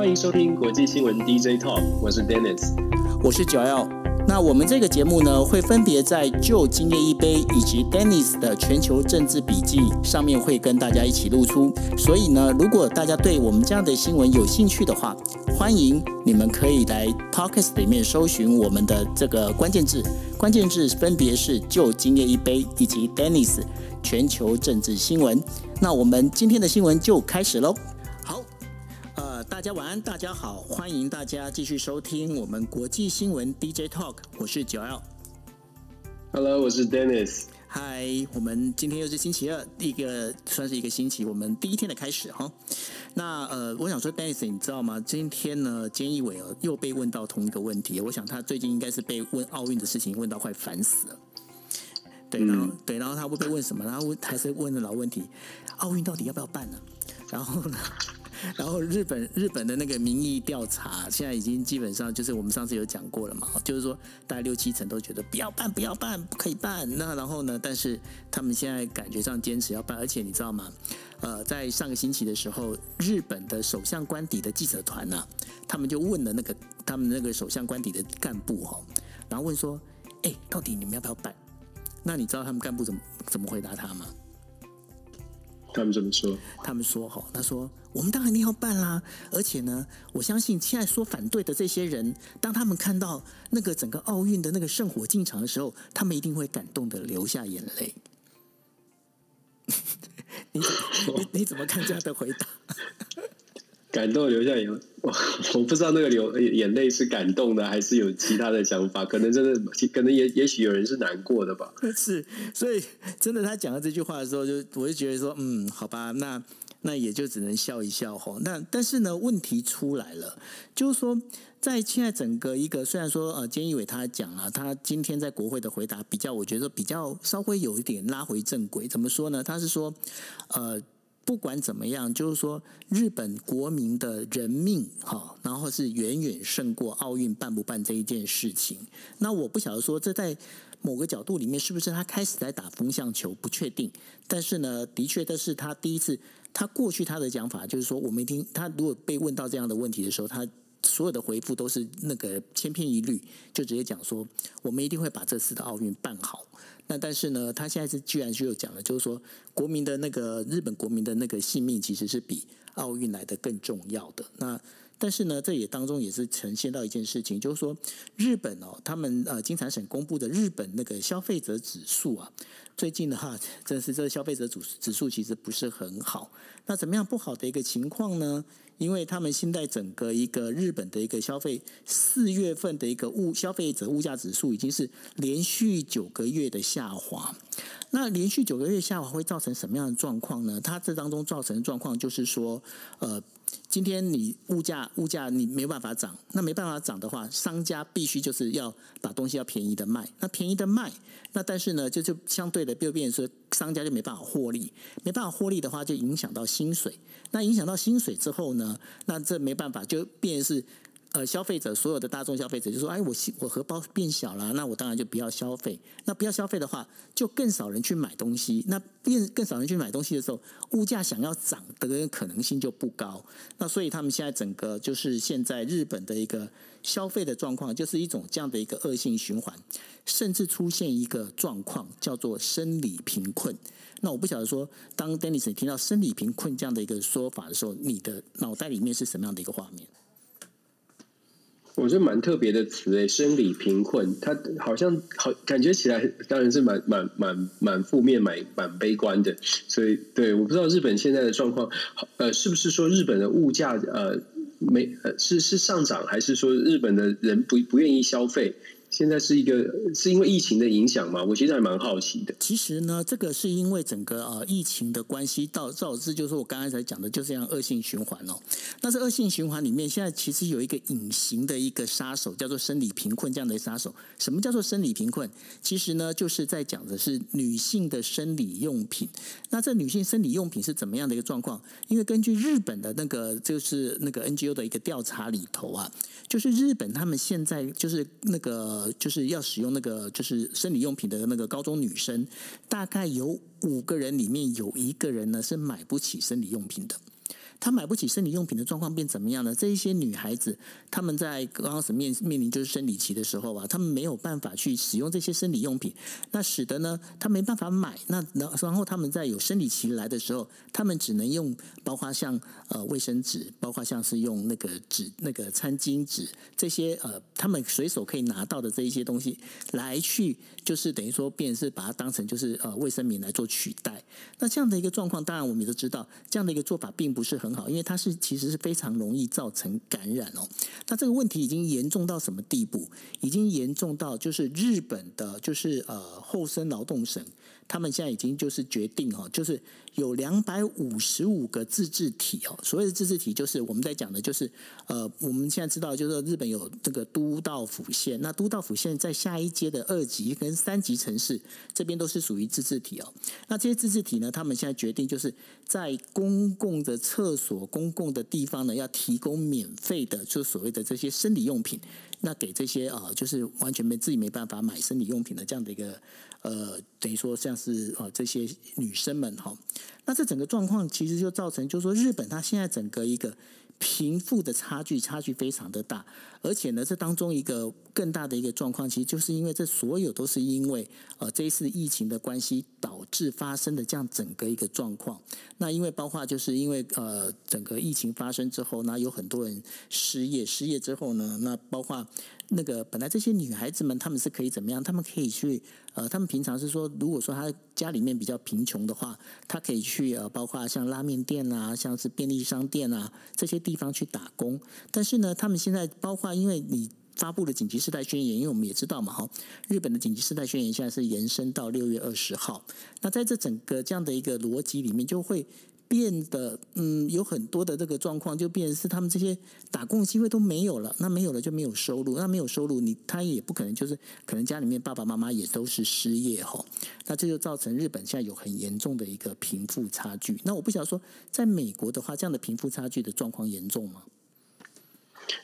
欢迎收听国际新闻 DJ Talk，我是 Dennis，我是 Joel。那我们这个节目呢，会分别在 Joe 今夜一杯以及 Dennis 的全球政治笔记上面会跟大家一起露出。所以呢，如果大家对我们这样的新闻有兴趣的话，欢迎你们可以来 Podcast 里面搜寻我们的这个关键字，关键字分别是 Joe 今夜一杯以及 Dennis 全球政治新闻。那我们今天的新闻就开始喽。大家晚安，大家好，欢迎大家继续收听我们国际新闻 DJ Talk，我是九 L。Hello，我是 Dennis。嗨，我们今天又是星期二，一个算是一个星期，我们第一天的开始哈。那呃，我想说，Dennis，你知道吗？今天呢，菅义伟又被问到同一个问题，我想他最近应该是被问奥运的事情问到快烦死了。对，然后、嗯、对，然后他会被问什么？然后问还是问的老问题，奥运到底要不要办呢？然后呢？然后日本日本的那个民意调查，现在已经基本上就是我们上次有讲过了嘛，就是说大概六七成都觉得不要办，不要办，不可以办。那然后呢，但是他们现在感觉上坚持要办，而且你知道吗？呃，在上个星期的时候，日本的首相官邸的记者团呢、啊，他们就问了那个他们那个首相官邸的干部哈，然后问说，哎，到底你们要不要办？那你知道他们干部怎么怎么回答他吗？他们怎么说？他们说：“哈，他说我们当然一定要办啦，而且呢，我相信现在说反对的这些人，当他们看到那个整个奥运的那个圣火进场的时候，他们一定会感动的流下眼泪。”你你你怎么看这样的回答？感动流下眼，我 我不知道那个流眼泪是感动的，还是有其他的想法。可能真的，可能也也许有人是难过的吧。是，所以真的，他讲了这句话的时候，就我就觉得说，嗯，好吧，那那也就只能笑一笑吼。那但是呢，问题出来了，就是说，在现在整个一个，虽然说呃，菅义伟他讲了，他今天在国会的回答比较，我觉得比较稍微有一点拉回正轨。怎么说呢？他是说，呃。不管怎么样，就是说，日本国民的人命哈，然后是远远胜过奥运办不办这一件事情。那我不晓得说，这在某个角度里面是不是他开始在打风向球，不确定。但是呢，的确这是他第一次，他过去他的讲法就是说，我们听他如果被问到这样的问题的时候，他所有的回复都是那个千篇一律，就直接讲说，我们一定会把这次的奥运办好。那但是呢，他现在是居然就讲了，就是说国民的那个日本国民的那个性命其实是比奥运来的更重要的。那但是呢，这也当中也是呈现到一件事情，就是说日本哦，他们呃经产省公布的日本那个消费者指数啊，最近的话，真是这个消费者指指数其实不是很好。那怎么样不好的一个情况呢？因为他们现在整个一个日本的一个消费四月份的一个物消费者物价指数已经是连续九个月的下滑。那连续九个月下滑会造成什么样的状况呢？它这当中造成的状况就是说，呃。今天你物价物价你没办法涨，那没办法涨的话，商家必须就是要把东西要便宜的卖，那便宜的卖，那但是呢，就就相对的就变成说商家就没办法获利，没办法获利的话，就影响到薪水，那影响到薪水之后呢，那这没办法就变成是。呃，消费者所有的大众消费者就说：“哎，我我荷包变小了，那我当然就不要消费。那不要消费的话，就更少人去买东西。那变更少人去买东西的时候，物价想要涨的可能性就不高。那所以他们现在整个就是现在日本的一个消费的状况，就是一种这样的一个恶性循环，甚至出现一个状况叫做生理贫困。那我不晓得说，当 Dennis 你听到生理贫困这样的一个说法的时候，你的脑袋里面是什么样的一个画面？”我觉得蛮特别的词诶，生理贫困，它好像好感觉起来，当然是蛮蛮蛮蛮负面、蛮蛮悲观的。所以，对，我不知道日本现在的状况，呃，是不是说日本的物价呃没呃是是上涨，还是说日本的人不不愿意消费？现在是一个是因为疫情的影响吗？我其实还蛮好奇的。其实呢，这个是因为整个呃疫情的关系，导导致就是我刚才才讲的，就是这样恶性循环哦。但是恶性循环里面，现在其实有一个隐形的一个杀手，叫做生理贫困这样的杀手。什么叫做生理贫困？其实呢，就是在讲的是女性的生理用品。那这女性生理用品是怎么样的一个状况？因为根据日本的那个就是那个 NGO 的一个调查里头啊，就是日本他们现在就是那个。就是要使用那个就是生理用品的那个高中女生，大概有五个人里面有一个人呢是买不起生理用品的。她买不起生理用品的状况变怎么样呢？这一些女孩子，她们在刚开始面面临就是生理期的时候啊，她们没有办法去使用这些生理用品，那使得呢，她没办法买。那然然后她们在有生理期来的时候，她们只能用，包括像呃卫生纸，包括像是用那个纸、那个餐巾纸这些呃，她们随手可以拿到的这一些东西来去，就是等于说，便是把它当成就是呃卫生棉来做取代。那这样的一个状况，当然我们也都知道，这样的一个做法并不是很好，因为它是其实是非常容易造成感染哦。那这个问题已经严重到什么地步？已经严重到就是日本的，就是呃后生劳动省。他们现在已经就是决定哦，就是有两百五十五个自治体哦。所谓的自治体，就是我们在讲的，就是呃，我们现在知道，就是日本有这个都道府县。那都道府县在下一阶的二级跟三级城市这边都是属于自治体哦。那这些自治体呢，他们现在决定就是在公共的厕所、公共的地方呢，要提供免费的，就所谓的这些生理用品。那给这些啊，就是完全没自己没办法买生理用品的这样的一个。呃，等于说像是啊这些女生们哈，那这整个状况其实就造成，就是说日本它现在整个一个贫富的差距差距非常的大，而且呢，这当中一个更大的一个状况，其实就是因为这所有都是因为呃这一次疫情的关系导致发生的这样整个一个状况。那因为包括就是因为呃整个疫情发生之后，那有很多人失业，失业之后呢，那包括。那个本来这些女孩子们，她们是可以怎么样？她们可以去呃，她们平常是说，如果说她家里面比较贫穷的话，她可以去呃，包括像拉面店啊，像是便利商店啊这些地方去打工。但是呢，他们现在包括因为你发布了紧急事态宣言，因为我们也知道嘛，哈，日本的紧急事态宣言现在是延伸到六月二十号。那在这整个这样的一个逻辑里面，就会。变得嗯，有很多的这个状况，就变成是他们这些打工机会都没有了，那没有了就没有收入，那没有收入，你他也不可能就是可能家里面爸爸妈妈也都是失业哈，那这就造成日本现在有很严重的一个贫富差距。那我不晓得说，在美国的话，这样的贫富差距的状况严重吗？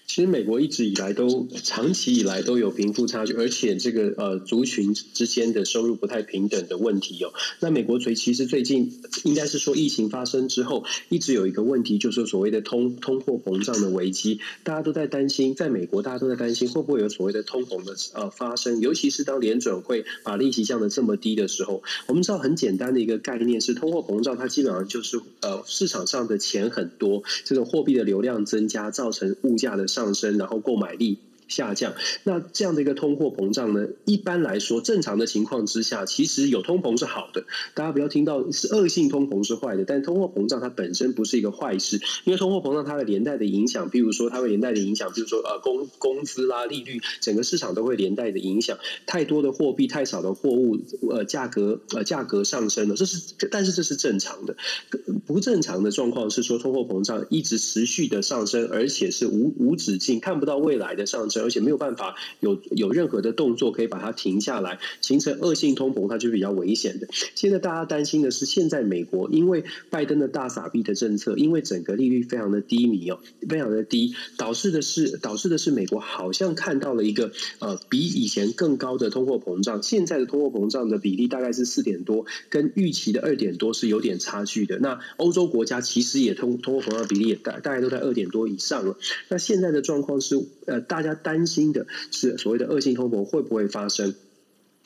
其实美国一直以来都长期以来都有贫富差距，而且这个呃族群之间的收入不太平等的问题哦。那美国最其实最近应该是说疫情发生之后，一直有一个问题，就是所谓的通通货膨胀的危机，大家都在担心，在美国大家都在担心会不会有所谓的通膨的呃发生，尤其是当联准会把利息降得这么低的时候。我们知道很简单的一个概念是，通货膨胀它基本上就是呃市场上的钱很多，这种货币的流量增加，造成物价的上升，然后购买力下降，那这样的一个通货膨胀呢？一般来说，正常的情况之下，其实有通膨是好的。大家不要听到是恶性通膨是坏的，但通货膨胀它本身不是一个坏事，因为通货膨胀它的连带的影响，比如说它会连带的影响，比如说呃工工资啦、利率，整个市场都会连带的影响。太多的货币，太少的货物，呃价格呃价格上升了，这是但是这是正常的。不正常的状况是说通货膨胀一直持续的上升，而且是无无止境，看不到未来的上升。而且没有办法有有任何的动作可以把它停下来，形成恶性通膨，它就比较危险的。现在大家担心的是，现在美国因为拜登的大傻逼的政策，因为整个利率非常的低迷哦，非常的低，导致的是导致的是美国好像看到了一个呃比以前更高的通货膨胀。现在的通货膨胀的比例大概是四点多，跟预期的二点多是有点差距的。那欧洲国家其实也通通货膨胀比例也大大概都在二点多以上了。那现在的状况是呃大家担心的是所谓的恶性通膨会不会发生？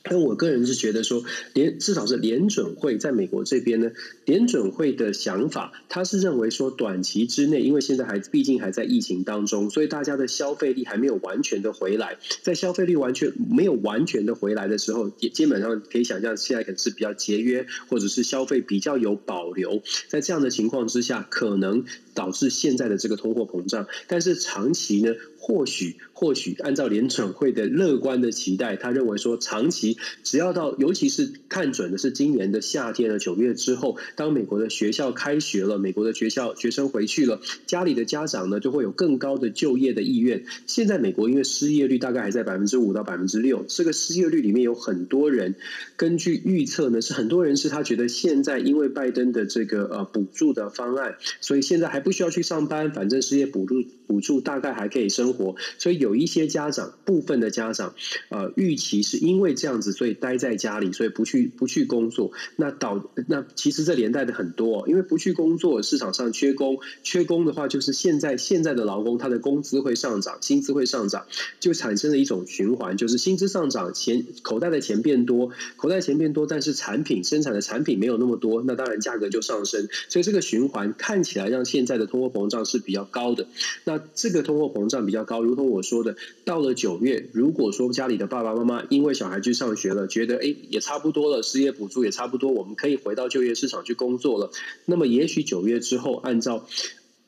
但我个人是觉得说，联至少是联准会在美国这边呢，联准会的想法，他是认为说短期之内，因为现在还毕竟还在疫情当中，所以大家的消费力还没有完全的回来。在消费力完全没有完全的回来的时候，也基本上可以想象，现在可能是比较节约，或者是消费比较有保留。在这样的情况之下，可能导致现在的这个通货膨胀。但是长期呢？或许，或许按照联准会的乐观的期待，他认为说，长期只要到，尤其是看准的是今年的夏天的九月之后，当美国的学校开学了，美国的学校学生回去了，家里的家长呢就会有更高的就业的意愿。现在美国因为失业率大概还在百分之五到百分之六，这个失业率里面有很多人，根据预测呢，是很多人是他觉得现在因为拜登的这个呃补助的方案，所以现在还不需要去上班，反正失业补助。补助，大概还可以生活。所以有一些家长，部分的家长，呃，预期是因为这样子，所以待在家里，所以不去不去工作。那导那其实这连带的很多，因为不去工作，市场上缺工，缺工的话，就是现在现在的劳工他的工资会上涨，薪资会上涨，就产生了一种循环，就是薪资上涨，钱口袋的钱变多，口袋钱变多，但是产品生产的产品没有那么多，那当然价格就上升。所以这个循环看起来让现在的通货膨胀是比较高的。那这个通货膨胀比较高，如同我说的，到了九月，如果说家里的爸爸妈妈因为小孩去上学了，觉得哎也差不多了，失业补助也差不多，我们可以回到就业市场去工作了。那么也许九月之后，按照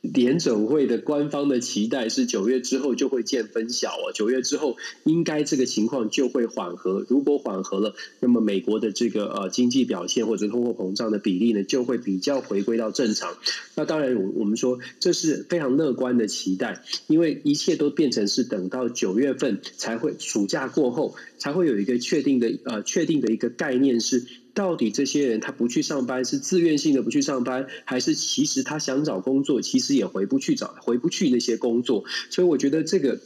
联准会的官方的期待是九月之后就会见分晓啊，九月之后应该这个情况就会缓和。如果缓和了，那么美国的这个呃经济表现或者通货膨胀的比例呢，就会比较回归到正常。那当然，我我们说这是非常乐观的期待，因为一切都变成是等到九月份才会，暑假过后才会有一个确定的呃确定的一个概念是。到底这些人他不去上班是自愿性的不去上班，还是其实他想找工作，其实也回不去找，回不去那些工作？所以我觉得这个。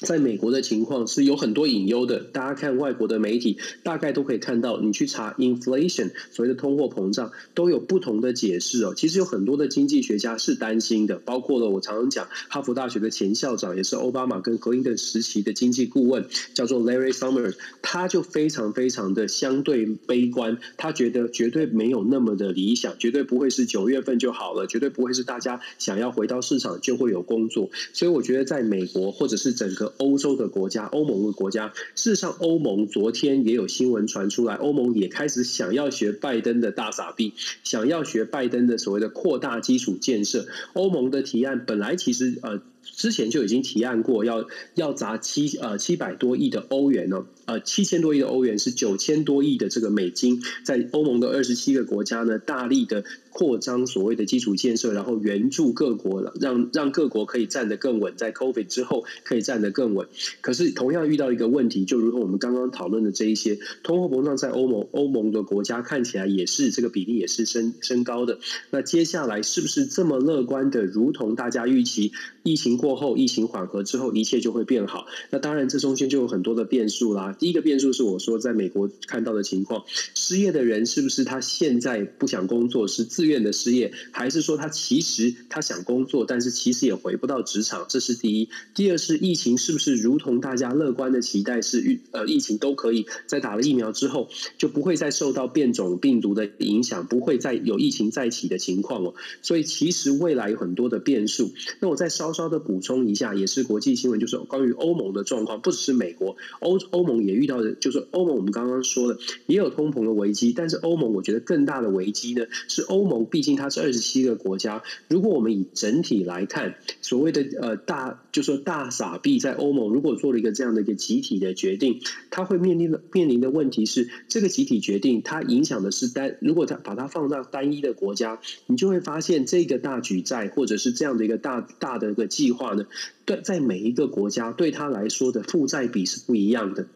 在美国的情况是有很多隐忧的，大家看外国的媒体，大概都可以看到。你去查 inflation，所谓的通货膨胀，都有不同的解释哦。其实有很多的经济学家是担心的，包括了我常常讲哈佛大学的前校长，也是奥巴马跟克林顿时期的经济顾问，叫做 Larry Summers，他就非常非常的相对悲观，他觉得绝对没有那么的理想，绝对不会是九月份就好了，绝对不会是大家想要回到市场就会有工作。所以我觉得在美国或者是整个欧洲的国家，欧盟的国家，事实上，欧盟昨天也有新闻传出来，欧盟也开始想要学拜登的大傻逼，想要学拜登的所谓的扩大基础建设。欧盟的提案本来其实呃之前就已经提案过要，要要砸七呃七百多亿的欧元呢，呃七千多亿的欧元是九千多亿的这个美金，在欧盟的二十七个国家呢，大力的。扩张所谓的基础建设，然后援助各国了，让让各国可以站得更稳，在 COVID 之后可以站得更稳。可是同样遇到一个问题，就如同我们刚刚讨论的这一些通货膨胀，在欧盟欧盟的国家看起来也是这个比例也是升升高的。那接下来是不是这么乐观的？如同大家预期，疫情过后，疫情缓和之后，一切就会变好？那当然，这中间就有很多的变数啦。第一个变数是我说在美国看到的情况，失业的人是不是他现在不想工作，是自愿的失业，还是说他其实他想工作，但是其实也回不到职场？这是第一。第二是疫情是不是如同大家乐观的期待是疫呃疫情都可以在打了疫苗之后就不会再受到变种病毒的影响，不会再有疫情再起的情况哦。所以其实未来有很多的变数。那我再稍稍的补充一下，也是国际新闻，就是关于欧盟的状况，不只是美国，欧欧盟也也遇到的，就是欧盟我们刚刚说的也有通膨的危机，但是欧盟我觉得更大的危机呢是欧盟。毕竟它是二十七个国家，如果我们以整体来看，所谓的呃大，就说大傻币在欧盟，如果做了一个这样的一个集体的决定，它会面临的面临的问题是，这个集体决定它影响的是单，如果它把它放到单一的国家，你就会发现这个大举债或者是这样的一个大大的一个计划呢，对，在每一个国家对它来说的负债比是不一样的。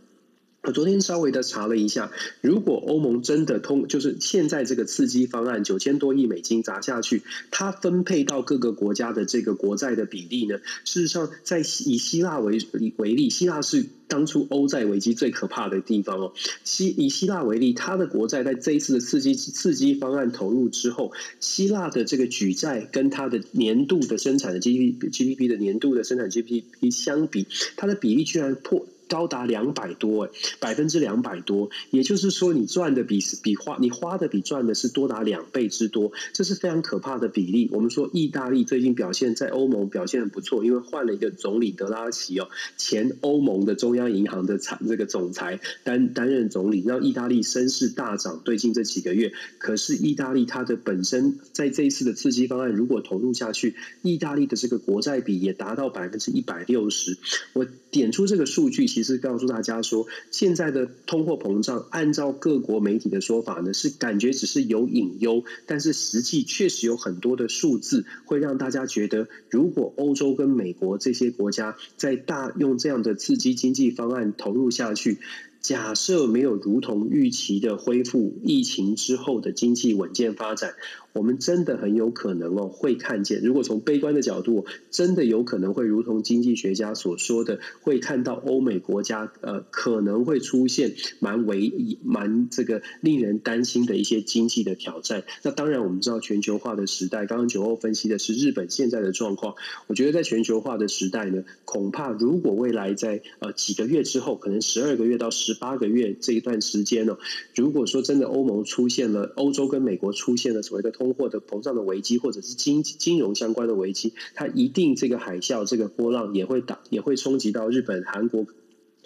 我昨天稍微的查了一下，如果欧盟真的通，就是现在这个刺激方案九千多亿美金砸下去，它分配到各个国家的这个国债的比例呢？事实上，在以希腊为为例，希腊是当初欧债危机最可怕的地方哦。希以希腊为例，它的国债在这一次的刺激刺激方案投入之后，希腊的这个举债跟它的年度的生产的 GDP GDP 的年度的生产 GDP 相比，它的比例居然破。高达两百多，哎，百分之两百多，也就是说，你赚的比比花，你花的比赚的是多达两倍之多，这是非常可怕的比例。我们说，意大利最近表现在欧盟表现很不错，因为换了一个总理德拉奇哦，前欧盟的中央银行的财这个总裁担担任总理，让意大利声势大涨。最近这几个月，可是意大利它的本身在这一次的刺激方案如果投入下去，意大利的这个国债比也达到百分之一百六十。我点出这个数据，其实是告诉大家说，现在的通货膨胀，按照各国媒体的说法呢，是感觉只是有隐忧，但是实际确实有很多的数字会让大家觉得，如果欧洲跟美国这些国家在大用这样的刺激经济方案投入下去。假设没有如同预期的恢复，疫情之后的经济稳健发展。我们真的很有可能哦，会看见。如果从悲观的角度，真的有可能会如同经济学家所说的，会看到欧美国家呃可能会出现蛮危蛮这个令人担心的一些经济的挑战。那当然，我们知道全球化的时代，刚刚九欧分析的是日本现在的状况。我觉得在全球化的时代呢，恐怕如果未来在呃几个月之后，可能十二个月到十八个月这一段时间呢，如果说真的欧盟出现了，欧洲跟美国出现了所谓的通货的膨胀的危机，或者是金金融相关的危机，它一定这个海啸、这个波浪也会打，也会冲击到日本、韩国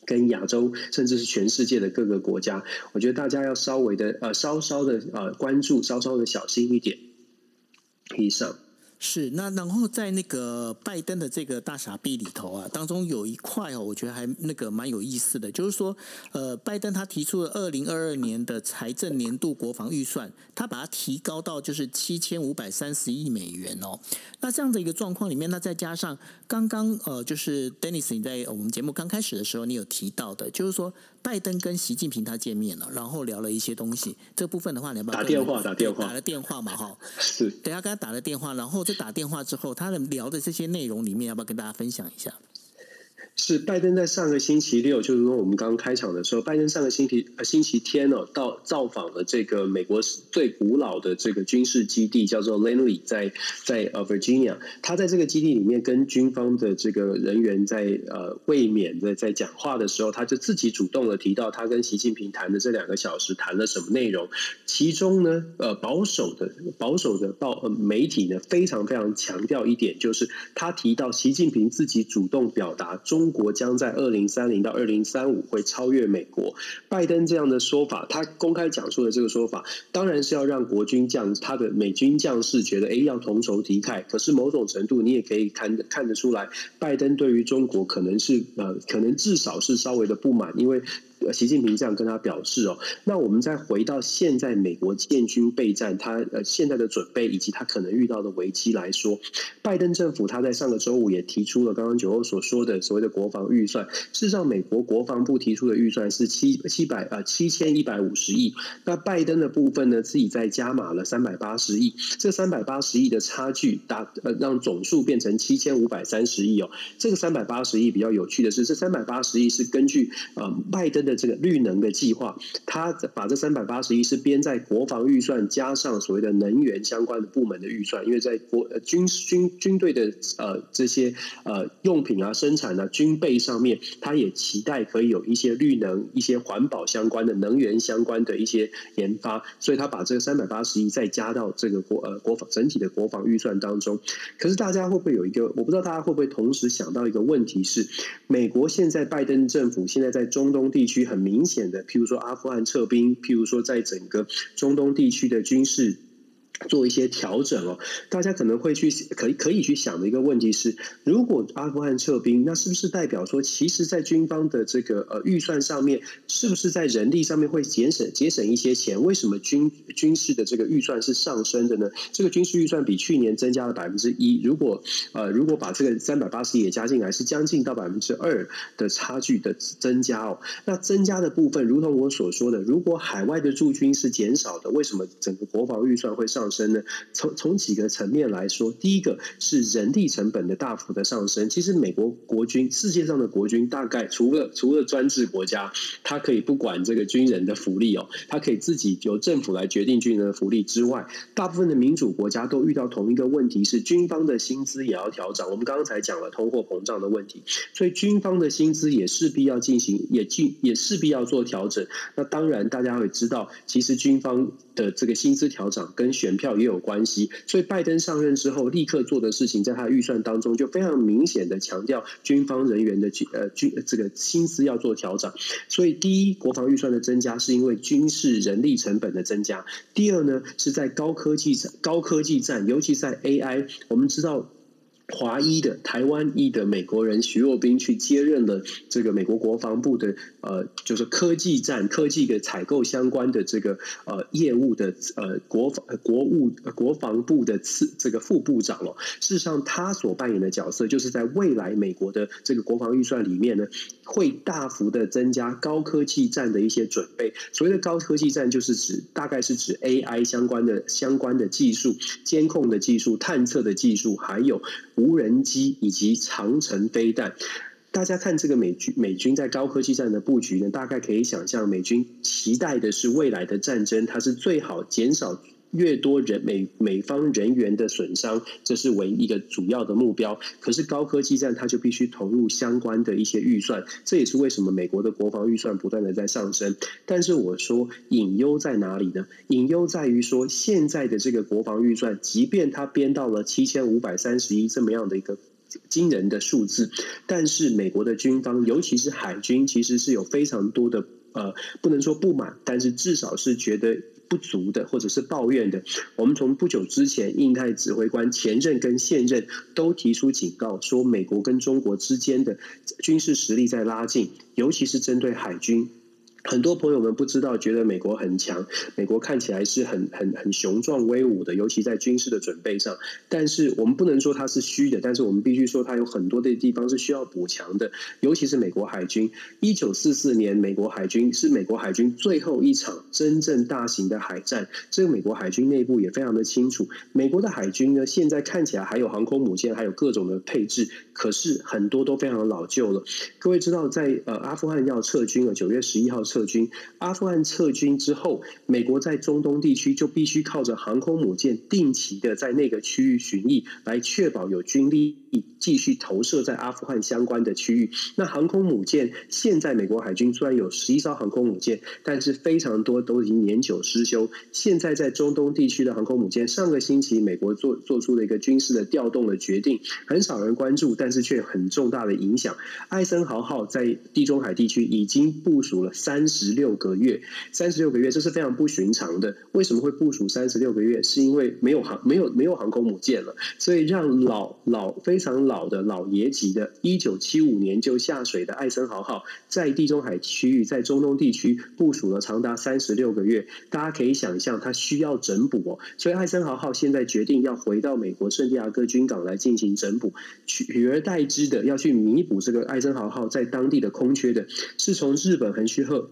跟亚洲，甚至是全世界的各个国家。我觉得大家要稍微的呃，稍稍的呃关注，稍稍的小心一点。以上。是，那然后在那个拜登的这个大傻逼里头啊，当中有一块哦，我觉得还那个蛮有意思的，就是说，呃，拜登他提出了二零二二年的财政年度国防预算，他把它提高到就是七千五百三十亿美元哦。那这样的一个状况里面，那再加上刚刚呃，就是 Dennis 你在我们节目刚开始的时候，你有提到的，就是说。拜登跟习近平他见面了，然后聊了一些东西。这部分的话，你要不要打电话？打电话，打了电话嘛？哈，是。等下跟他打了电话，然后在打电话之后，他的聊的这些内容里面，要不要跟大家分享一下？是拜登在上个星期六，就是说我们刚刚开场的时候，拜登上个星期呃星期天哦，到造访了这个美国最古老的这个军事基地，叫做 Lanley，在在呃 Virginia。他在这个基地里面跟军方的这个人员在呃卫冕的在讲话的时候，他就自己主动的提到他跟习近平谈的这两个小时谈了什么内容。其中呢，呃保守的保守的报呃媒体呢非常非常强调一点，就是他提到习近平自己主动表达中。中国将在二零三零到二零三五会超越美国。拜登这样的说法，他公开讲述的这个说法，当然是要让国军将他的美军将士觉得，哎，要同仇敌忾。可是某种程度，你也可以看看得出来，拜登对于中国可能是呃，可能至少是稍微的不满，因为。习近平这样跟他表示哦，那我们再回到现在美国建军备战，他呃现在的准备以及他可能遇到的危机来说，拜登政府他在上个周五也提出了刚刚九欧所说的所谓的国防预算。事实上，美国国防部提出的预算是七七百呃七千一百五十亿，那拜登的部分呢自己再加码了三百八十亿，这三百八十亿的差距达呃让总数变成七千五百三十亿哦。这个三百八十亿比较有趣的是，这三百八十亿是根据呃拜登。的这个绿能的计划，他把这三百八十亿是编在国防预算加上所谓的能源相关的部门的预算，因为在国军军军队的呃这些呃用品啊生产啊军备上面，他也期待可以有一些绿能、一些环保相关的能源相关的一些研发，所以他把这个三百八十亿再加到这个国呃国防整体的国防预算当中。可是大家会不会有一个？我不知道大家会不会同时想到一个问题是，美国现在拜登政府现在在中东地区。很明显的，譬如说阿富汗撤兵，譬如说在整个中东地区的军事。做一些调整哦，大家可能会去可以可以去想的一个问题是，如果阿富汗撤兵，那是不是代表说，其实，在军方的这个呃预算上面，是不是在人力上面会节省节省一些钱？为什么军军事的这个预算是上升的呢？这个军事预算比去年增加了百分之一，如果呃如果把这个三百八十也加进来，是将近到百分之二的差距的增加哦。那增加的部分，如同我所说的，如果海外的驻军是减少的，为什么整个国防预算会上？上升呢？从从几个层面来说，第一个是人力成本的大幅的上升。其实美国国军，世界上的国军，大概除了除了专制国家，它可以不管这个军人的福利哦，它可以自己由政府来决定军人的福利之外，大部分的民主国家都遇到同一个问题，是军方的薪资也要调整。我们刚刚才讲了通货膨胀的问题，所以军方的薪资也势必要进行，也进也势必要做调整。那当然，大家会知道，其实军方的这个薪资调整跟选票也有关系，所以拜登上任之后立刻做的事情，在他预算当中就非常明显的强调军方人员的军呃军这个薪资要做调整。所以第一，国防预算的增加是因为军事人力成本的增加；第二呢，是在高科技高科技战，尤其在 AI，我们知道。华裔的台湾裔的美国人徐若冰去接任了这个美国国防部的呃，就是科技战、科技的采购相关的这个呃业务的呃国防国务国防部的次这个副部长哦。事实上，他所扮演的角色就是在未来美国的这个国防预算里面呢，会大幅的增加高科技战的一些准备。所谓的高科技战，就是指大概是指 AI 相关的相关的技术、监控的技术、探测的技术，还有。无人机以及长城飞弹，大家看这个美军美军在高科技战的布局呢，大概可以想象，美军期待的是未来的战争，它是最好减少越多人美美方人员的损伤，这是唯一一个主要的目标。可是高科技战，它就必须投入相关的一些预算，这也是为什么美国的国防预算不断的在上升。但是我说隐忧在哪里呢？隐忧在于说，现在的这个国防预算，即便它编到了七千五百三十一这么样的一个惊人的数字，但是美国的军方，尤其是海军，其实是有非常多的呃，不能说不满，但是至少是觉得。不足的，或者是抱怨的，我们从不久之前，印太指挥官前任跟现任都提出警告，说美国跟中国之间的军事实力在拉近，尤其是针对海军。很多朋友们不知道，觉得美国很强，美国看起来是很很很雄壮威武的，尤其在军事的准备上。但是我们不能说它是虚的，但是我们必须说它有很多的地方是需要补强的，尤其是美国海军。一九四四年，美国海军是美国海军最后一场真正大型的海战。这个美国海军内部也非常的清楚，美国的海军呢，现在看起来还有航空母舰，还有各种的配置，可是很多都非常的老旧了。各位知道在，呃阿富汗要撤军了，九月十一号撤。撤军，阿富汗撤军之后，美国在中东地区就必须靠着航空母舰定期的在那个区域巡弋，来确保有军力继续投射在阿富汗相关的区域。那航空母舰现在美国海军虽然有十一艘航空母舰，但是非常多都已经年久失修。现在在中东地区的航空母舰，上个星期美国做做出了一个军事的调动的决定，很少人关注，但是却很重大的影响。艾森豪号在地中海地区已经部署了三。三十六个月，三十六个月，这是非常不寻常的。为什么会部署三十六个月？是因为没有航没有没有航空母舰了，所以让老老非常老的老爷级的，一九七五年就下水的艾森豪号，在地中海区域，在中东地区部署了长达三十六个月。大家可以想象，它需要整补哦。所以艾森豪号现在决定要回到美国圣地亚哥军港来进行整补，取而代之的要去弥补这个艾森豪号在当地的空缺的，是从日本横须贺。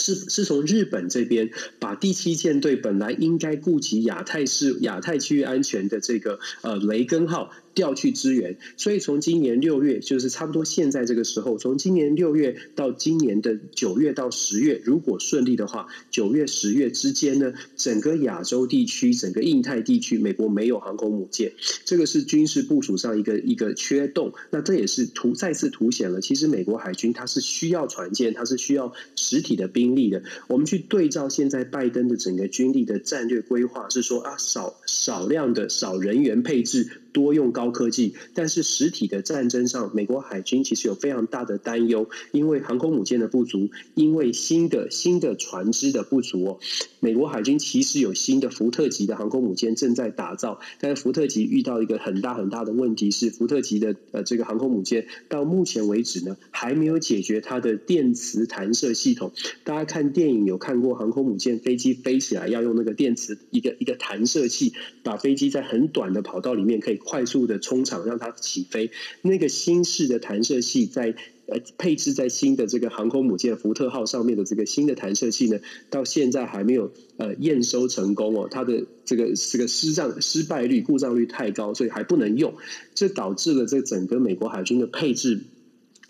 是是从日本这边把第七舰队本来应该顾及亚太市亚太区域安全的这个呃雷根号。调去支援，所以从今年六月，就是差不多现在这个时候，从今年六月到今年的九月到十月，如果顺利的话，九月十月之间呢，整个亚洲地区、整个印太地区，美国没有航空母舰，这个是军事部署上一个一个缺洞。那这也是突再次凸显了，其实美国海军它是需要船舰，它是需要实体的兵力的。我们去对照现在拜登的整个军力的战略规划，是说啊，少少量的少人员配置。多用高科技，但是实体的战争上，美国海军其实有非常大的担忧，因为航空母舰的不足，因为新的新的船只的不足哦。美国海军其实有新的福特级的航空母舰正在打造，但是福特级遇到一个很大很大的问题是，福特级的呃这个航空母舰到目前为止呢，还没有解决它的电磁弹射系统。大家看电影有看过航空母舰飞机飞起来要用那个电磁一个一个弹射器，把飞机在很短的跑道里面可以。快速的冲场让它起飞，那个新式的弹射器在呃配置在新的这个航空母舰福特号上面的这个新的弹射器呢，到现在还没有呃验收成功哦，它的这个这个失障失败率故障率太高，所以还不能用，这导致了这整个美国海军的配置。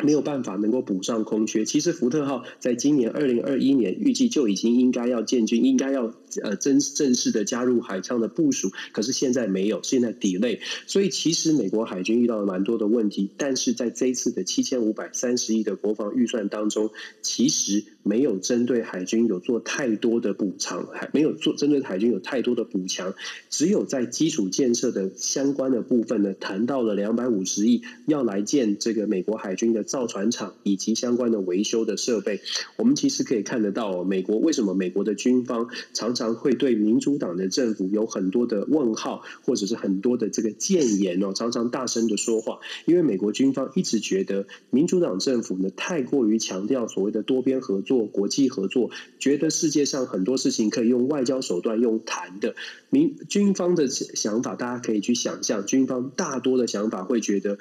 没有办法能够补上空缺。其实福特号在今年二零二一年预计就已经应该要建军，应该要呃正正式的加入海上的部署，可是现在没有，现在 delay。所以其实美国海军遇到了蛮多的问题，但是在这一次的七千五百三十亿的国防预算当中，其实没有针对海军有做太多的补偿，还没有做针对海军有太多的补强，只有在基础建设的相关的部分呢，谈到了两百五十亿要来建这个美国海军的。造船厂以及相关的维修的设备。我们其实可以看得到，美国为什么美国的军方常常常会对民主党的政府有很多的问号，或者是很多的这个谏言哦，常常大声的说话，因为美国军方一直觉得民主党政府呢太过于强调所谓的多边合作、国际合作，觉得世界上很多事情可以用外交手段、用谈的。民军方的想法，大家可以去想象，军方大多的想法会觉得。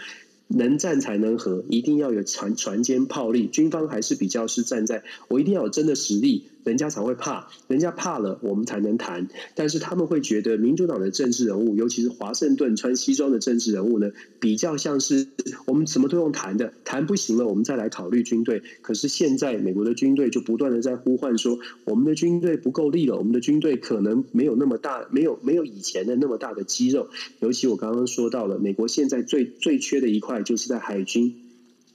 能战才能和，一定要有船船坚炮利。军方还是比较是站在我一定要有真的实力。人家才会怕，人家怕了，我们才能谈。但是他们会觉得，民主党的政治人物，尤其是华盛顿穿西装的政治人物呢，比较像是我们什么都用谈的，谈不行了，我们再来考虑军队。可是现在美国的军队就不断的在呼唤说，我们的军队不够力了，我们的军队可能没有那么大，没有没有以前的那么大的肌肉。尤其我刚刚说到了，美国现在最最缺的一块就是在海军。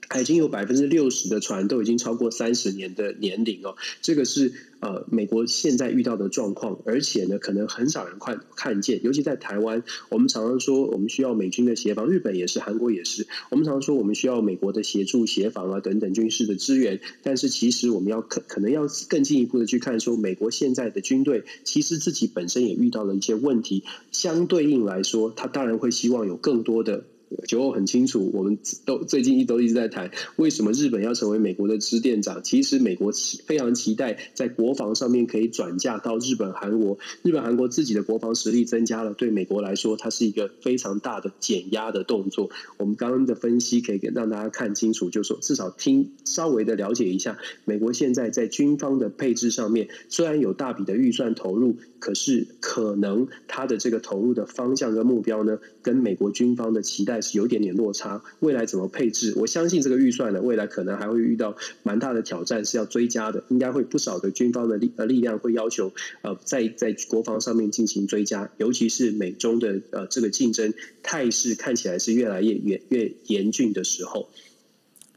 海军有百分之六十的船都已经超过三十年的年龄哦，这个是呃美国现在遇到的状况，而且呢，可能很少人看看见，尤其在台湾，我们常常说我们需要美军的协防，日本也是，韩国也是，我们常说我们需要美国的协助、协防啊等等军事的支援，但是其实我们要可可能要更进一步的去看，说美国现在的军队其实自己本身也遇到了一些问题，相对应来说，他当然会希望有更多的。酒后很清楚，我们都最近一都一直在谈，为什么日本要成为美国的支店长？其实美国非常期待在国防上面可以转嫁到日本、韩国。日本、韩国自己的国防实力增加了，对美国来说，它是一个非常大的减压的动作。我们刚刚的分析可以给让大家看清楚，就是说至少听稍微的了解一下，美国现在在军方的配置上面，虽然有大笔的预算投入，可是可能它的这个投入的方向跟目标呢，跟美国军方的期待。是有点点落差，未来怎么配置？我相信这个预算呢，未来可能还会遇到蛮大的挑战，是要追加的。应该会不少的军方的力呃力量会要求呃在在国防上面进行追加，尤其是美中的呃这个竞争态势看起来是越来越越越严峻的时候。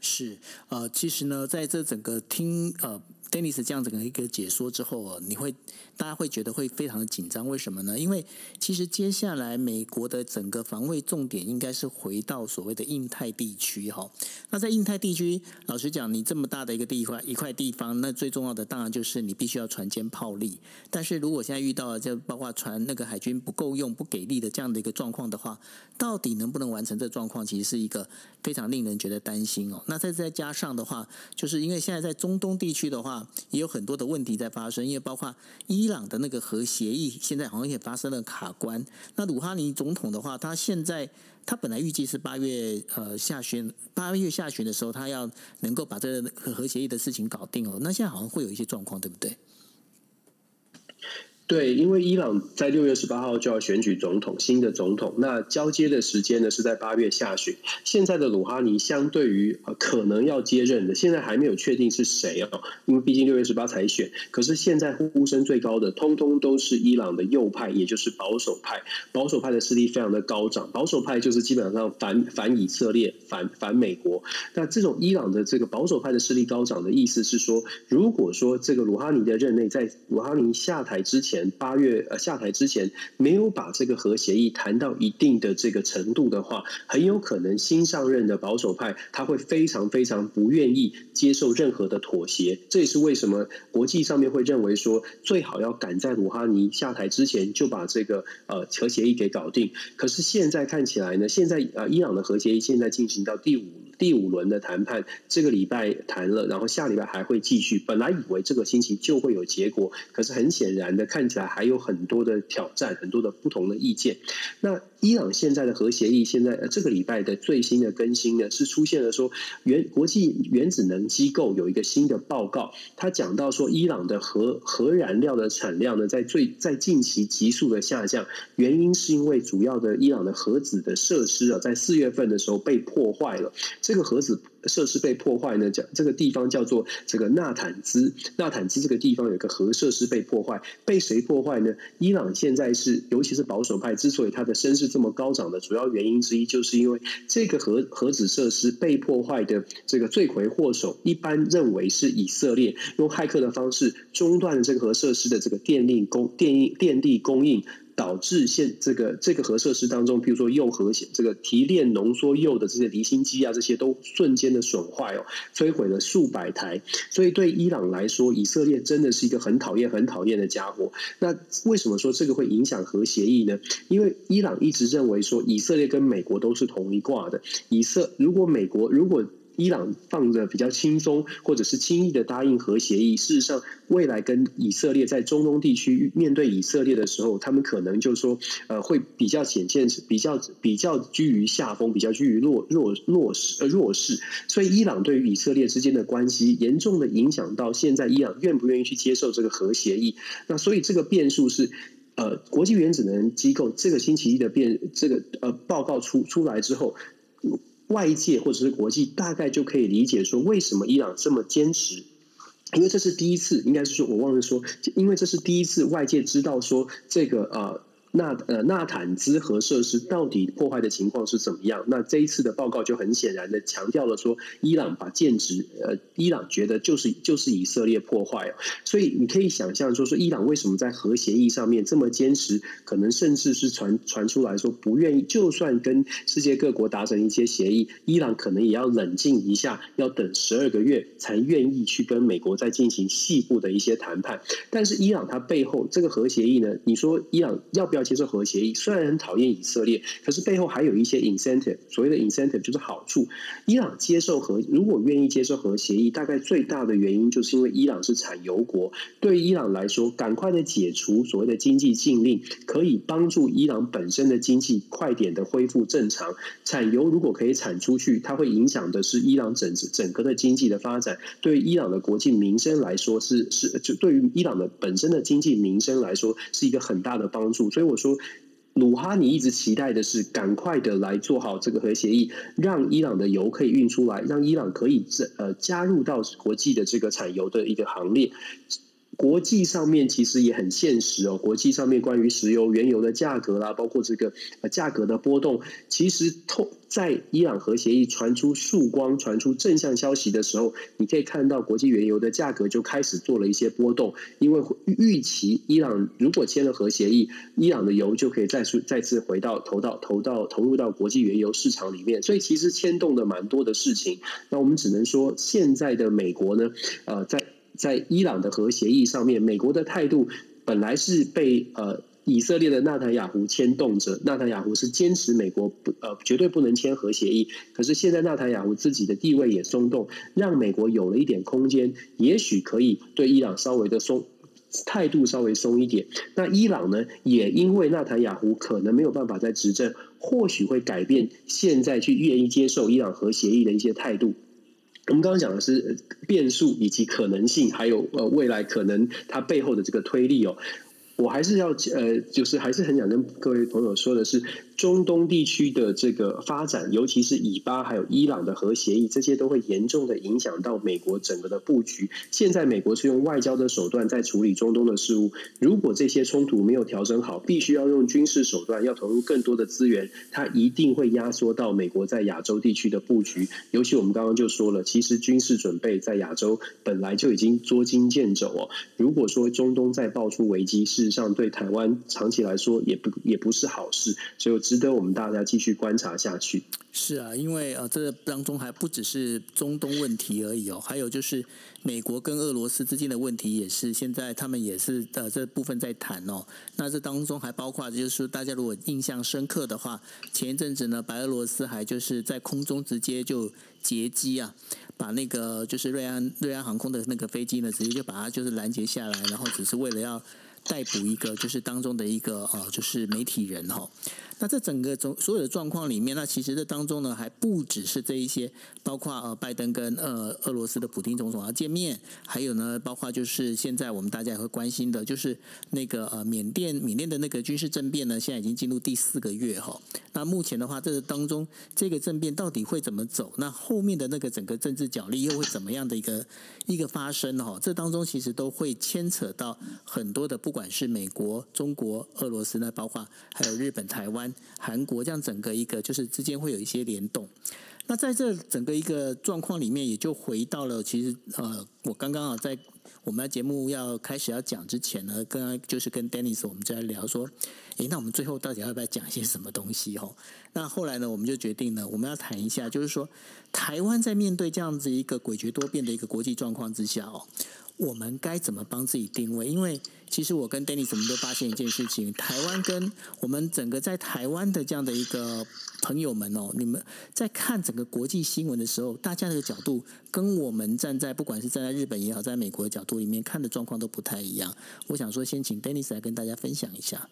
是呃，其实呢，在这整个听呃 Dennis 这样子的一个解说之后，你会。大家会觉得会非常的紧张，为什么呢？因为其实接下来美国的整个防卫重点应该是回到所谓的印太地区哈。那在印太地区，老实讲，你这么大的一个地块一块地方，那最重要的当然就是你必须要船坚炮利。但是如果现在遇到了就包括船那个海军不够用、不给力的这样的一个状况的话，到底能不能完成这状况，其实是一个非常令人觉得担心哦。那再再加上的话，就是因为现在在中东地区的话，也有很多的问题在发生，因为包括。伊朗的那个核协议现在好像也发生了卡关。那鲁哈尼总统的话，他现在他本来预计是八月呃下旬，八月下旬的时候，他要能够把这个核协议的事情搞定哦。那现在好像会有一些状况，对不对？对，因为伊朗在六月十八号就要选举总统，新的总统。那交接的时间呢是在八月下旬。现在的鲁哈尼相对于可能要接任的，现在还没有确定是谁哦，因为毕竟六月十八才选。可是现在呼声最高的，通通都是伊朗的右派，也就是保守派。保守派的势力非常的高涨。保守派就是基本上反反以色列、反反美国。那这种伊朗的这个保守派的势力高涨的意思是说，如果说这个鲁哈尼的任内，在鲁哈尼下台之前。八月呃下台之前没有把这个核协议谈到一定的这个程度的话，很有可能新上任的保守派他会非常非常不愿意接受任何的妥协。这也是为什么国际上面会认为说最好要赶在鲁哈尼下台之前就把这个呃核协议给搞定。可是现在看起来呢，现在呃伊朗的核协议现在进行到第五第五轮的谈判，这个礼拜谈了，然后下礼拜还会继续。本来以为这个星期就会有结果，可是很显然的看。起来还有很多的挑战，很多的不同的意见。那伊朗现在的核协议，现在这个礼拜的最新的更新呢，是出现了说原国际原子能机构有一个新的报告，他讲到说伊朗的核核燃料的产量呢，在最在近期急速的下降，原因是因为主要的伊朗的核子的设施啊，在四月份的时候被破坏了，这个核子。设施被破坏呢？讲这个地方叫做这个纳坦兹，纳坦兹这个地方有个核设施被破坏，被谁破坏呢？伊朗现在是，尤其是保守派，之所以他的声势这么高涨的主要原因之一，就是因为这个核核子设施被破坏的这个罪魁祸首，一般认为是以色列用骇客的方式中断了这个核设施的这个电力供电应电力供应。导致现这个这个核设施当中，比如说铀核这个提炼浓缩铀的这些离心机啊，这些都瞬间的损坏哦，摧毁了数百台。所以对伊朗来说，以色列真的是一个很讨厌、很讨厌的家伙。那为什么说这个会影响核协议呢？因为伊朗一直认为说，以色列跟美国都是同一挂的。以色如果美国如果伊朗放着比较轻松，或者是轻易的答应核协议。事实上，未来跟以色列在中东地区面对以色列的时候，他们可能就说，呃，会比较显现比较比较居于下风，比较居于弱弱弱势呃弱势。所以，伊朗对于以色列之间的关系，严重的影响到现在伊朗愿不愿意去接受这个核协议。那所以，这个变数是，呃，国际原子能机构这个星期一的变这个呃报告出出来之后。外界或者是国际大概就可以理解说，为什么伊朗这么坚持？因为这是第一次，应该是说我忘了说，因为这是第一次外界知道说这个呃。那呃，纳坦兹核设施到底破坏的情况是怎么样？那这一次的报告就很显然的强调了说，伊朗把剑指呃，伊朗觉得就是就是以色列破坏哦。所以你可以想象说，说伊朗为什么在核协议上面这么坚持？可能甚至是传传出来说不愿意，就算跟世界各国达成一些协议，伊朗可能也要冷静一下，要等十二个月才愿意去跟美国再进行细部的一些谈判。但是伊朗它背后这个核协议呢？你说伊朗要不要？要接受核协议，虽然很讨厌以色列，可是背后还有一些 incentive。所谓的 incentive 就是好处。伊朗接受核，如果愿意接受核协议，大概最大的原因就是因为伊朗是产油国。对伊朗来说，赶快的解除所谓的经济禁令，可以帮助伊朗本身的经济快点的恢复正常。产油如果可以产出去，它会影响的是伊朗整整个的经济的发展。对伊朗的国计民生来说，是是就对于伊朗的本身的经济民生来说，是一个很大的帮助。所以。我说，鲁哈尼一直期待的是赶快的来做好这个核协议，让伊朗的油可以运出来，让伊朗可以这呃加入到国际的这个产油的一个行列。国际上面其实也很现实哦，国际上面关于石油、原油的价格啦，包括这个呃价格的波动，其实透在伊朗核协议传出曙光、传出正向消息的时候，你可以看到国际原油的价格就开始做了一些波动，因为预期伊朗如果签了核协议，伊朗的油就可以再次再次回到投到投到投入到国际原油市场里面，所以其实牵动的蛮多的事情。那我们只能说，现在的美国呢，呃，在。在伊朗的核协议上面，美国的态度本来是被呃以色列的纳坦雅胡牵动着，纳坦雅胡是坚持美国不呃绝对不能签核协议。可是现在纳坦雅胡自己的地位也松动，让美国有了一点空间，也许可以对伊朗稍微的松态度稍微松一点。那伊朗呢，也因为纳坦雅胡可能没有办法再执政，或许会改变现在去愿意接受伊朗核协议的一些态度。我们刚刚讲的是变数以及可能性，还有呃未来可能它背后的这个推力哦。我还是要呃，就是还是很想跟各位朋友说的是，中东地区的这个发展，尤其是以巴还有伊朗的核协议，这些都会严重的影响到美国整个的布局。现在美国是用外交的手段在处理中东的事务，如果这些冲突没有调整好，必须要用军事手段，要投入更多的资源，它一定会压缩到美国在亚洲地区的布局。尤其我们刚刚就说了，其实军事准备在亚洲本来就已经捉襟见肘哦。如果说中东再爆出危机，事实上对台湾长期来说也不也不是好事，所以。值得我们大家继续观察下去。是啊，因为呃，这当中还不只是中东问题而已哦，还有就是美国跟俄罗斯之间的问题，也是现在他们也是呃这部分在谈哦。那这当中还包括，就是说大家如果印象深刻的话，前一阵子呢，白俄罗斯还就是在空中直接就截击啊，把那个就是瑞安瑞安航空的那个飞机呢，直接就把它就是拦截下来，然后只是为了要逮捕一个就是当中的一个呃就是媒体人哈、哦。那这整个中所有的状况里面，那其实这当中呢，还不只是这一些，包括呃拜登跟呃俄罗斯的普丁总统要见面，还有呢，包括就是现在我们大家也会关心的，就是那个呃缅甸缅甸的那个军事政变呢，现在已经进入第四个月哈。那目前的话，这个当中这个政变到底会怎么走？那后面的那个整个政治角力又会怎么样的一个一个发生哈？这当中其实都会牵扯到很多的，不管是美国、中国、俄罗斯呢，包括还有日本、台湾。韩国这样整个一个就是之间会有一些联动。那在这整个一个状况里面，也就回到了其实呃，我刚刚啊在我们的节目要开始要讲之前呢，刚刚就是跟 Dennis 我们在聊说，诶，那我们最后到底要不要讲一些什么东西哦？那后来呢，我们就决定呢，我们要谈一下，就是说台湾在面对这样子一个诡谲多变的一个国际状况之下哦。我们该怎么帮自己定位？因为其实我跟 Dennis 我们都发现一件事情：台湾跟我们整个在台湾的这样的一个朋友们哦，你们在看整个国际新闻的时候，大家的角度跟我们站在不管是站在日本也好，在美国的角度里面看的状况都不太一样。我想说，先请 Denny 来跟大家分享一下。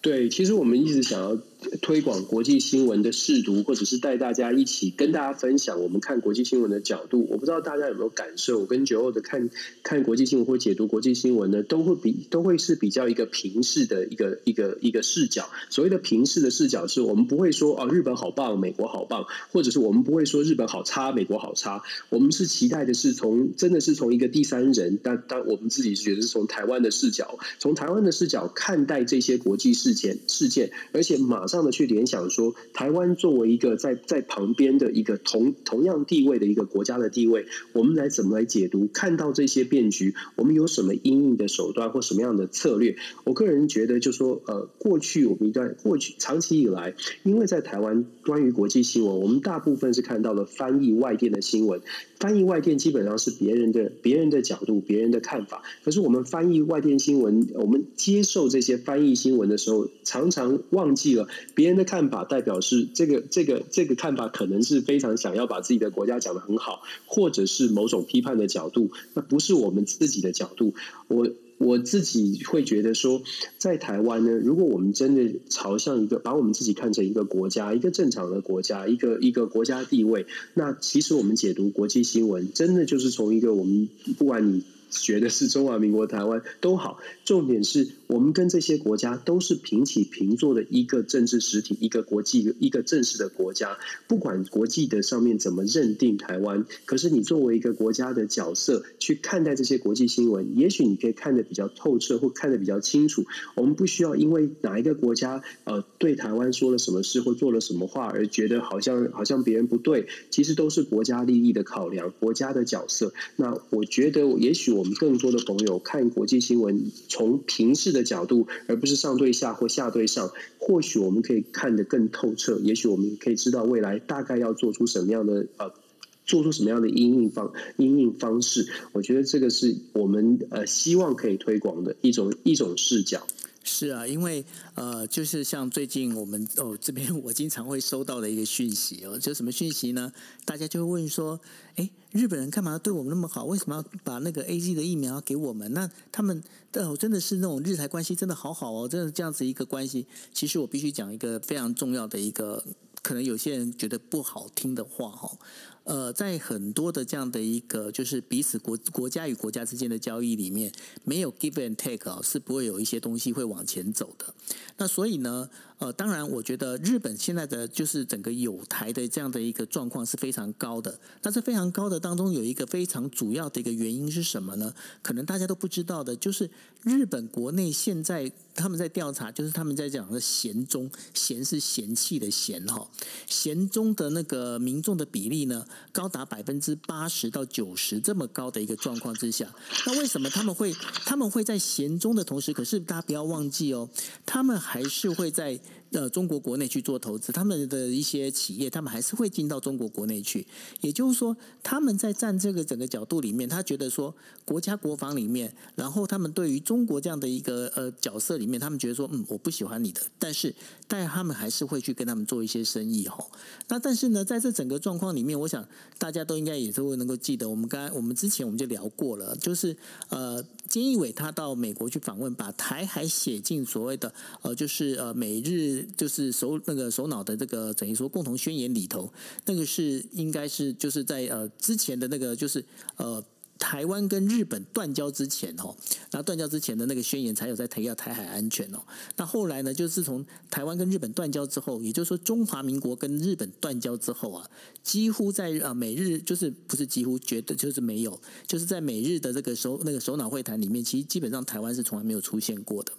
对，其实我们一直想要推广国际新闻的试读，或者是带大家一起跟大家分享我们看国际新闻的角度。我不知道大家有没有感受，我跟九欧的看看国际新闻或解读国际新闻呢，都会比都会是比较一个平视的一个一个一个视角。所谓的平视的视角，是我们不会说哦，日本好棒，美国好棒，或者是我们不会说日本好差，美国好差。我们是期待的是从真的是从一个第三人，但但我们自己是觉得是从台湾的视角，从台湾的视角看待这些国际。事件事件，而且马上的去联想说，台湾作为一个在在旁边的一个同同样地位的一个国家的地位，我们来怎么来解读？看到这些变局，我们有什么应应的手段或什么样的策略？我个人觉得，就说呃，过去我们一段过去长期以来，因为在台湾关于国际新闻，我们大部分是看到了翻译外电的新闻，翻译外电基本上是别人的别人的角度、别人的看法。可是我们翻译外电新闻，我们接受这些翻译新闻的时候，常常忘记了别人的看法，代表是这个这个这个看法可能是非常想要把自己的国家讲得很好，或者是某种批判的角度，那不是我们自己的角度。我我自己会觉得说，在台湾呢，如果我们真的朝向一个把我们自己看成一个国家，一个正常的国家，一个一个国家地位，那其实我们解读国际新闻，真的就是从一个我们不管你。学的是中华民国台湾都好，重点是我们跟这些国家都是平起平坐的一个政治实体，一个国际一个正式的国家。不管国际的上面怎么认定台湾，可是你作为一个国家的角色去看待这些国际新闻，也许你可以看得比较透彻，或看得比较清楚。我们不需要因为哪一个国家呃对台湾说了什么事或做了什么话而觉得好像好像别人不对，其实都是国家利益的考量，国家的角色。那我觉得，也许我。我们更多的朋友看国际新闻，从平视的角度，而不是上对下或下对上，或许我们可以看得更透彻。也许我们可以知道未来大概要做出什么样的呃，做出什么样的应应方应应方式。我觉得这个是我们呃希望可以推广的一种一种视角。是啊，因为呃，就是像最近我们哦这边我经常会收到的一个讯息哦，就什么讯息呢？大家就会问说，哎，日本人干嘛对我们那么好？为什么要把那个 AZ 的疫苗给我们？那他们哦真的是那种日台关系真的好好哦，真的这样子一个关系。其实我必须讲一个非常重要的一个，可能有些人觉得不好听的话哈。呃，在很多的这样的一个就是彼此国国家与国家之间的交易里面，没有 give and take 啊，是不会有一些东西会往前走的。那所以呢，呃，当然，我觉得日本现在的就是整个友台的这样的一个状况是非常高的。但是非常高的当中有一个非常主要的一个原因是什么呢？可能大家都不知道的，就是日本国内现在他们在调查，就是他们在讲的嫌中，嫌是嫌弃的嫌哈，嫌中的那个民众的比例呢？高达百分之八十到九十这么高的一个状况之下，那为什么他们会他们会在闲中的同时，可是大家不要忘记哦，他们还是会在。呃，中国国内去做投资，他们的一些企业，他们还是会进到中国国内去。也就是说，他们在站这个整个角度里面，他觉得说国家国防里面，然后他们对于中国这样的一个呃角色里面，他们觉得说，嗯，我不喜欢你的，但是但他们还是会去跟他们做一些生意哈。那但是呢，在这整个状况里面，我想大家都应该也是会能够记得，我们刚我们之前我们就聊过了，就是呃。菅义伟他到美国去访问，把台海写进所谓的呃，就是呃美日就是首那个首脑的这个等于说共同宣言里头，那个是应该是就是在呃之前的那个就是呃台湾跟日本断交之前哦，那断交之前的那个宣言才有在提要台海安全哦。那后来呢，就是从台湾跟日本断交之后，也就是说中华民国跟日本断交之后啊，几乎在啊美日就是不是几乎绝对就是没有，就是在美日的这个首那个首脑会谈里面，其实基本上台湾是从来没有出现过的。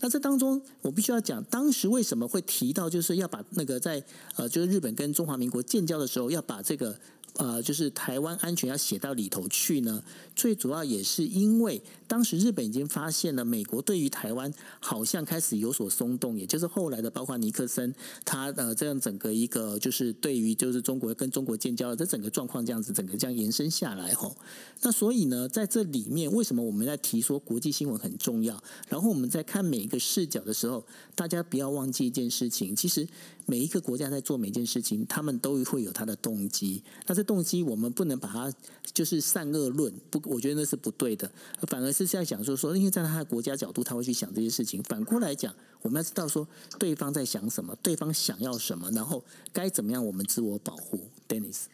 那这当中我必须要讲，当时为什么会提到就是要把那个在呃就是日本跟中华民国建交的时候要把这个。呃，就是台湾安全要写到里头去呢。最主要也是因为当时日本已经发现了美国对于台湾好像开始有所松动，也就是后来的包括尼克森他呃这样整个一个就是对于就是中国跟中国建交的这整个状况这样子整个这样延伸下来吼。那所以呢，在这里面为什么我们在提说国际新闻很重要？然后我们在看每一个视角的时候，大家不要忘记一件事情，其实每一个国家在做每件事情，他们都会有他的动机。那这动机我们不能把它就是善恶论，不，我觉得那是不对的。反而是在讲说说，因为在他的国家角度，他会去想这些事情。反过来讲，我们要知道说对方在想什么，对方想要什么，然后该怎么样我们自我保护。Dennis。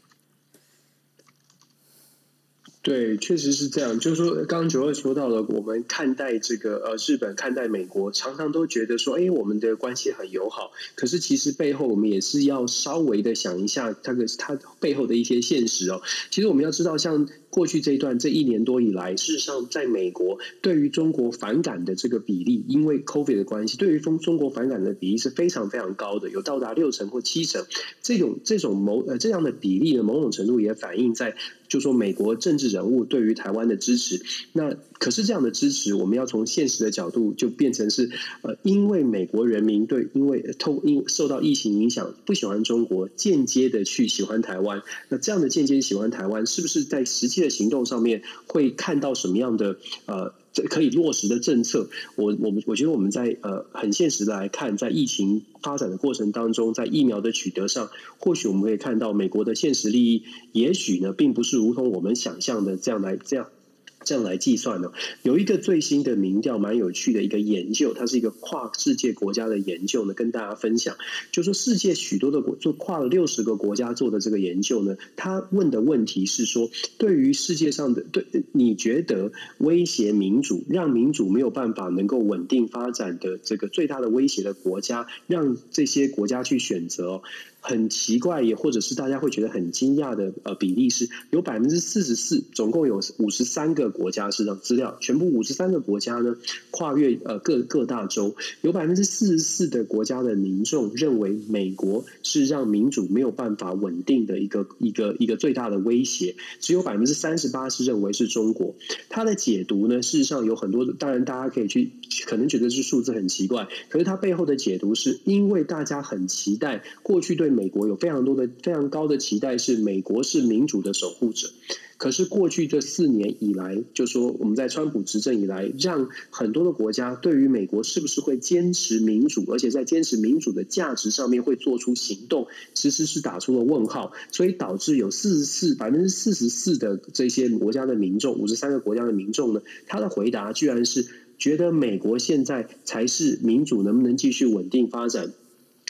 对，确实是这样。就是说，刚刚九二说到了，我们看待这个呃日本，看待美国，常常都觉得说，哎，我们的关系很友好。可是其实背后，我们也是要稍微的想一下，它的它背后的一些现实哦。其实我们要知道，像。过去这一段这一年多以来，事实上，在美国对于中国反感的这个比例，因为 COVID 的关系，对于中中国反感的比例是非常非常高的，有到达六成或七成。这种这种某呃这样的比例呢，某种程度也反映在，就说美国政治人物对于台湾的支持。那可是这样的支持，我们要从现实的角度，就变成是呃，因为美国人民对因为透因受到疫情影响，不喜欢中国，间接的去喜欢台湾。那这样的间接喜欢台湾，是不是在实际的行动上面会看到什么样的呃可以落实的政策？我我们我觉得我们在呃很现实的来看，在疫情发展的过程当中，在疫苗的取得上，或许我们可以看到美国的现实利益，也许呢并不是如同我们想象的这样来这样。这样来计算呢，有一个最新的民调，蛮有趣的一个研究，它是一个跨世界国家的研究呢，跟大家分享。就说世界许多的国，就跨了六十个国家做的这个研究呢，他问的问题是说，对于世界上的，对，你觉得威胁民主，让民主没有办法能够稳定发展的这个最大的威胁的国家，让这些国家去选择。很奇怪，也或者是大家会觉得很惊讶的呃比例是有百分之四十四，总共有五十三个国家是让资料，全部五十三个国家呢，跨越呃各各大洲，有百分之四十四的国家的民众认为美国是让民主没有办法稳定的一个一个一个最大的威胁，只有百分之三十八是认为是中国。他的解读呢，事实上有很多，当然大家可以去可能觉得这数字很奇怪，可是他背后的解读是因为大家很期待过去对。美国有非常多的非常高的期待，是美国是民主的守护者。可是过去这四年以来，就说我们在川普执政以来，让很多的国家对于美国是不是会坚持民主，而且在坚持民主的价值上面会做出行动，其实是打出了问号。所以导致有四十四百分之四十四的这些国家的民众，五十三个国家的民众呢，他的回答居然是觉得美国现在才是民主能不能继续稳定发展。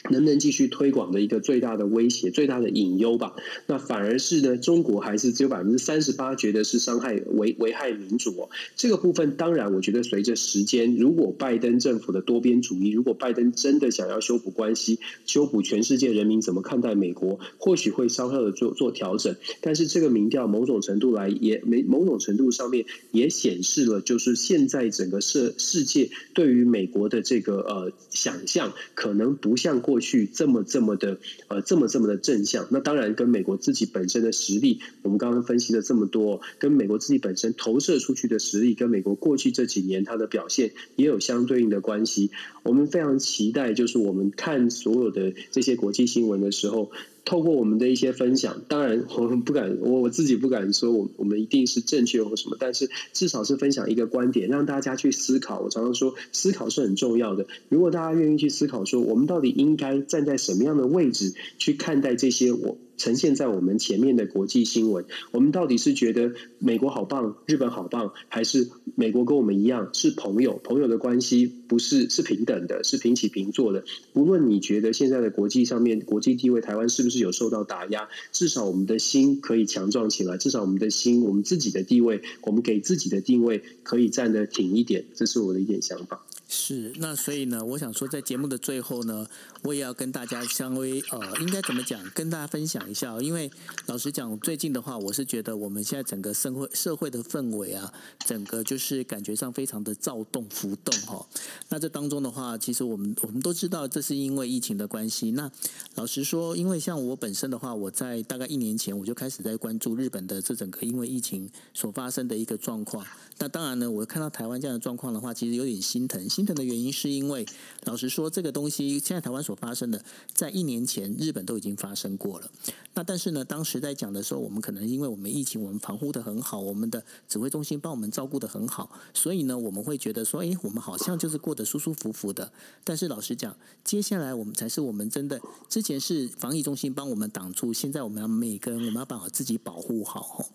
能不能继续推广的一个最大的威胁、最大的隐忧吧？那反而是呢，中国还是只有百分之三十八觉得是伤害、危危害民主哦。这个部分当然，我觉得随着时间，如果拜登政府的多边主义，如果拜登真的想要修补关系、修补全世界人民怎么看待美国，或许会稍稍的做做调整。但是这个民调某种程度来也没某种程度上面也显示了，就是现在整个世世界对于美国的这个呃想象，可能不像过。去这么这么的呃这么这么的正向，那当然跟美国自己本身的实力，我们刚刚分析了这么多，跟美国自己本身投射出去的实力，跟美国过去这几年它的表现也有相对应的关系。我们非常期待，就是我们看所有的这些国际新闻的时候。透过我们的一些分享，当然我们不敢，我我自己不敢说我我们一定是正确或什么，但是至少是分享一个观点，让大家去思考。我常常说，思考是很重要的。如果大家愿意去思考，说我们到底应该站在什么样的位置去看待这些我呈现在我们前面的国际新闻。我们到底是觉得美国好棒，日本好棒，还是美国跟我们一样是朋友？朋友的关系不是是平等的，是平起平坐的。无论你觉得现在的国际上面国际地位，台湾是不是有受到打压？至少我们的心可以强壮起来，至少我们的心，我们自己的地位，我们给自己的定位可以站得挺一点。这是我的一点想法。是，那所以呢，我想说，在节目的最后呢，我也要跟大家稍微呃，应该怎么讲，跟大家分享一下。因为老实讲，最近的话，我是觉得我们现在整个社会社会的氛围啊，整个就是感觉上非常的躁动浮动哈。那这当中的话，其实我们我们都知道，这是因为疫情的关系。那老实说，因为像我本身的话，我在大概一年前我就开始在关注日本的这整个因为疫情所发生的一个状况。那当然呢，我看到台湾这样的状况的话，其实有点心疼。心疼的原因是因为，老实说，这个东西现在台湾所发生的，在一年前日本都已经发生过了。那但是呢，当时在讲的时候，我们可能因为我们疫情，我们防护得很好，我们的指挥中心帮我们照顾得很好，所以呢，我们会觉得说，哎，我们好像就是过得舒舒服服的。但是老实讲，接下来我们才是我们真的，之前是防疫中心帮我们挡住，现在我们要每个人，我们要把自己保护好。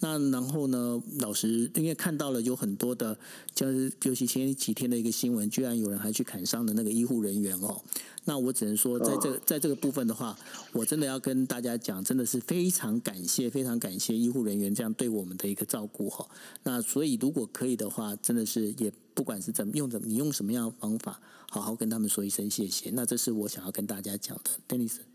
那然后呢，老实因为看到了有很多的，就是尤其前几天的一个新闻，居然有人还去砍伤的那个医护人员哦。那我只能说，在这在这个部分的话，我真的要跟大家讲，真的是非常感谢，非常感谢医护人员这样对我们的一个照顾哈。那所以如果可以的话，真的是也不管是怎么用怎么，你用什么样的方法，好好跟他们说一声谢谢。那这是我想要跟大家讲的，Dennis。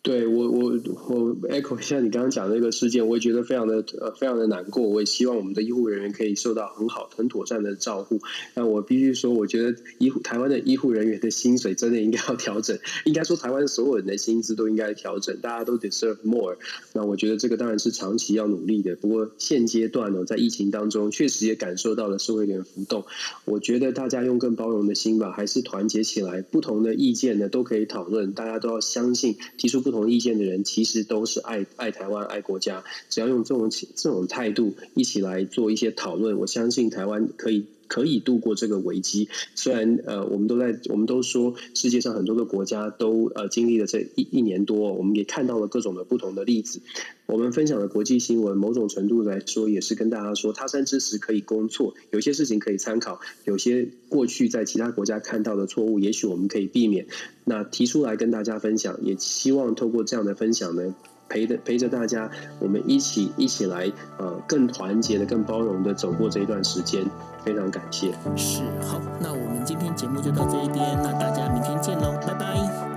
对我我我 echo 一下你刚刚讲的那个事件，我也觉得非常的呃非常的难过。我也希望我们的医护人员可以受到很好很妥善的照顾。那我必须说，我觉得医护台湾的医护人员的薪水真的应该要调整。应该说，台湾所有人的薪资都应该调整，大家都 deserve more。那我觉得这个当然是长期要努力的。不过现阶段呢，在疫情当中，确实也感受到了社会的浮动。我觉得大家用更包容的心吧，还是团结起来，不同的意见呢都可以讨论，大家都要相信提出不同。意见的人其实都是爱爱台湾、爱国家。只要用这种这种态度一起来做一些讨论，我相信台湾可以可以度过这个危机。虽然呃，我们都在我们都说世界上很多个国家都呃经历了这一一年多，我们也看到了各种的不同的例子。我们分享的国际新闻，某种程度来说也是跟大家说，他山之石可以攻错，有些事情可以参考，有些过去在其他国家看到的错误，也许我们可以避免。那提出来跟大家分享，也希望透过这样的分享呢，陪着陪着大家我们一起一起来呃更团结的更包容的走过这一段时间。非常感谢。是好那我们今天节目就到这一边那大家明天见喽拜拜。